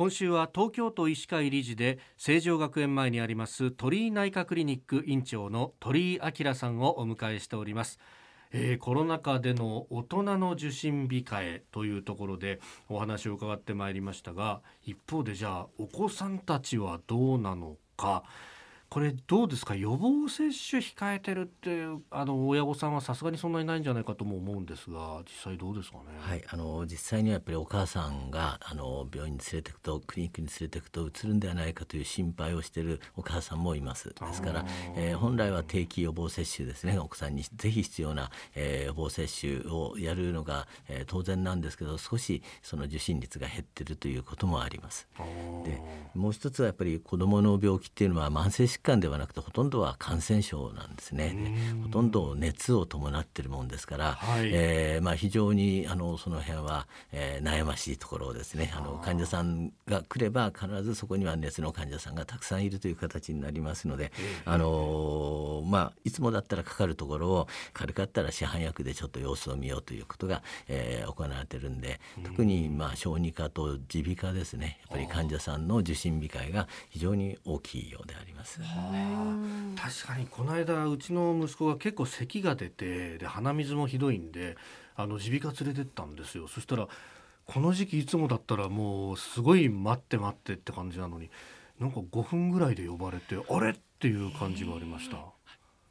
今週は東京都医師会理事で成城学園前にあります鳥居内科クリニック院長の鳥居明さんをお迎えしております。えー、コロナ禍での大人の受診控えというところでお話を伺ってまいりましたが一方でじゃあお子さんたちはどうなのか。これどうですか？予防接種控えてるってあの親御さんはさすがにそんなにないんじゃないかとも思うんですが実際どうですかね？はいあの実際にはやっぱりお母さんがあの病院に連れていくとクリニックに連れていくとうつるんではないかという心配をしているお母さんもいます。ですから、えー、本来は定期予防接種ですねお子さんにぜひ必要な、えー、予防接種をやるのが、えー、当然なんですけど少しその受診率が減ってるということもあります。でもう一つはやっぱり子どもの病気っていうのは慢性疾疾患ではなくてほとんどは感染症なんですね。ほとんど熱を伴っているもんですから、はい、えー、まあ、非常にあのその辺は、えー、悩ましいところですね。あの患者さんが来れば必ずそこには熱の患者さんがたくさんいるという形になりますので、あのまあ、いつもだったらかかるところを軽かったら市販薬でちょっと様子を見ようということが、えー、行われてるんで特にまあ小児科と耳鼻科ですね。やっぱり患者さんの受診控えが非常に大きいようであります。確かにこの間うちの息子が結構咳が出てで鼻水もひどいんで耳鼻科連れてったんですよ。そしたらこの時期いつもだったらもうすごい待って待ってって感じなのになんか5分ぐらいで呼ばれてあれ？っていう感じがありました。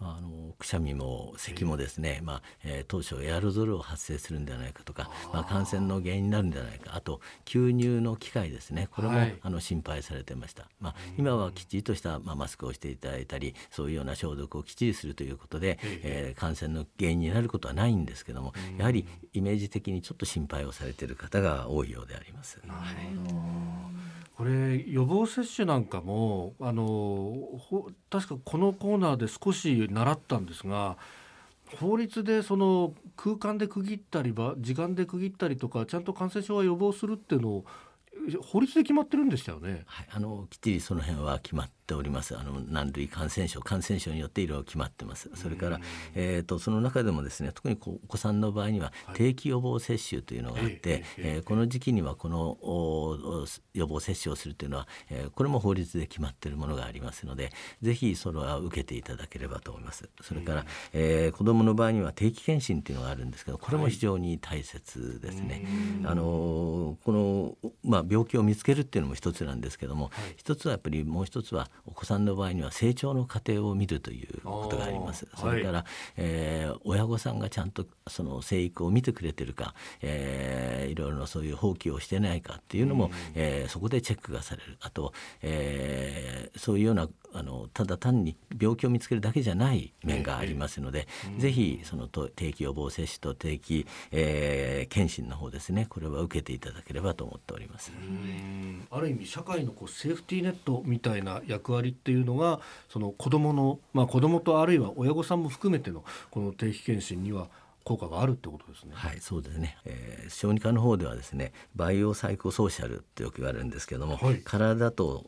あのくしゃみも咳もですね、まあえー、当初エアロゾルを発生するんではないかとかまあ、感染の原因になるんではないかあと吸入の機械ですね。これも、はい、あの心配されてました、まあ、今はきっちりとした、まあ、マスクをしていただいたりそういうような消毒をきっちりするということで、えー、感染の原因になることはないんですけどもやはりイメージ的にちょっと心配をされている方が多いようであります。はいこれ予防接種なんかもあの確かこのコーナーで少し習ったんですが法律でその空間で区切ったり時間で区切ったりとかちゃんと感染症は予防するっていうのを法律で決まってるんでしたよね。はい、あのきっちりその辺は決まっております。あの何類感染症感染症によっていろいろ決まってます。それからえっ、ー、とその中でもですね特にお子さんの場合には定期予防接種というのがあって、はい、えー、この時期にはこの予防接種をするというのは、えー、これも法律で決まっているものがありますので、ぜひそれは受けていただければと思います。それから、えー、子どもの場合には定期検診というのがあるんですけど、これも非常に大切ですね。はい、あのこのまあ病気を見つけるっていうのも一つなんですけども、はい、一つはやっぱりもう一つはお子さんの場合には成長の過程を見るということがあります。それから、はい、えー、親御さんがちゃんとその生育を見てくれてるか、えー、いろいろなそういう放棄をしてないかっていうのも、うん、えー、そこでチェックがされる。あと、えー、そういうようなあのただ単に病気を見つけるだけじゃない面がありますので、ええ、ぜひその定期予防接種と定期、えー、検診の方ですねこれは受けていただければと思っております。ある意味社会のこうセーフティーネットみたいな役割っていうのがその子どもの、まあ、子どもとあるいは親御さんも含めてのこの定期検診には効果があるってことですね。はい、そうですね。えー、小児科の方ではですね、バイオサイコソーシャルってよく言われるんですけども、はい、体と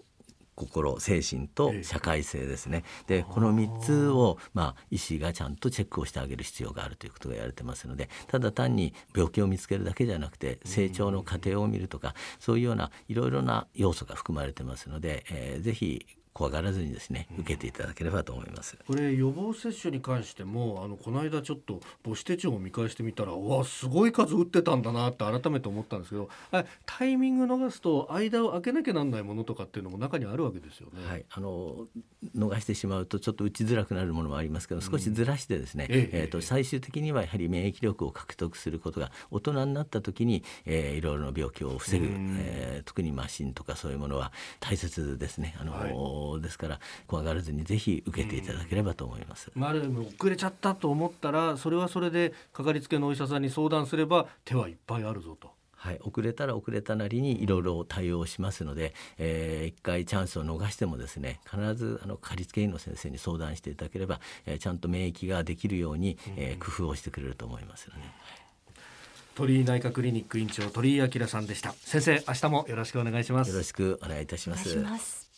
心精神と社会性ですね、でこの3つを、まあ、医師がちゃんとチェックをしてあげる必要があるということが言われてますのでただ単に病気を見つけるだけじゃなくて成長の過程を見るとかそういうようないろいろな要素が含まれてますので、えー、ぜひ怖がらずにですね受けていただければと思います。これ予防接種に関してもあのこの間ちょっと母子手帳を見返してみたらわすごい数打ってたんだなって改めて思ったんですけどタイミング逃すと間を空けなきゃなんないものとかっていうのも中にあるわけですよね。はい、あの逃してしまうとちょっと打ちづらくなるものもありますけど少しずらしてですね、うん、ええー、と最終的にはやはり免疫力を獲得することが大人になった時に、えー、いろいろな病気を防ぐ、えー、特にマシンとかそういうものは大切ですね。あの、はいですから怖がらずにぜひ受けていただければと思います。まあ、ある意味遅れちゃったと思ったらそれはそれでかかりつけのお医者さんに相談すれば手はいっぱいあるぞと。はい、遅れたら遅れたなりにいろいろ対応しますので、えー、一回チャンスを逃してもですね必ずあのかかりつけ医の先生に相談していただければ、えー、ちゃんと免疫ができるように、えー、工夫をしてくれると思いますよね。鳥居内科クリニック院長鳥居明さんでした先生明日もよろしくお願いしますよろしくお願いいたします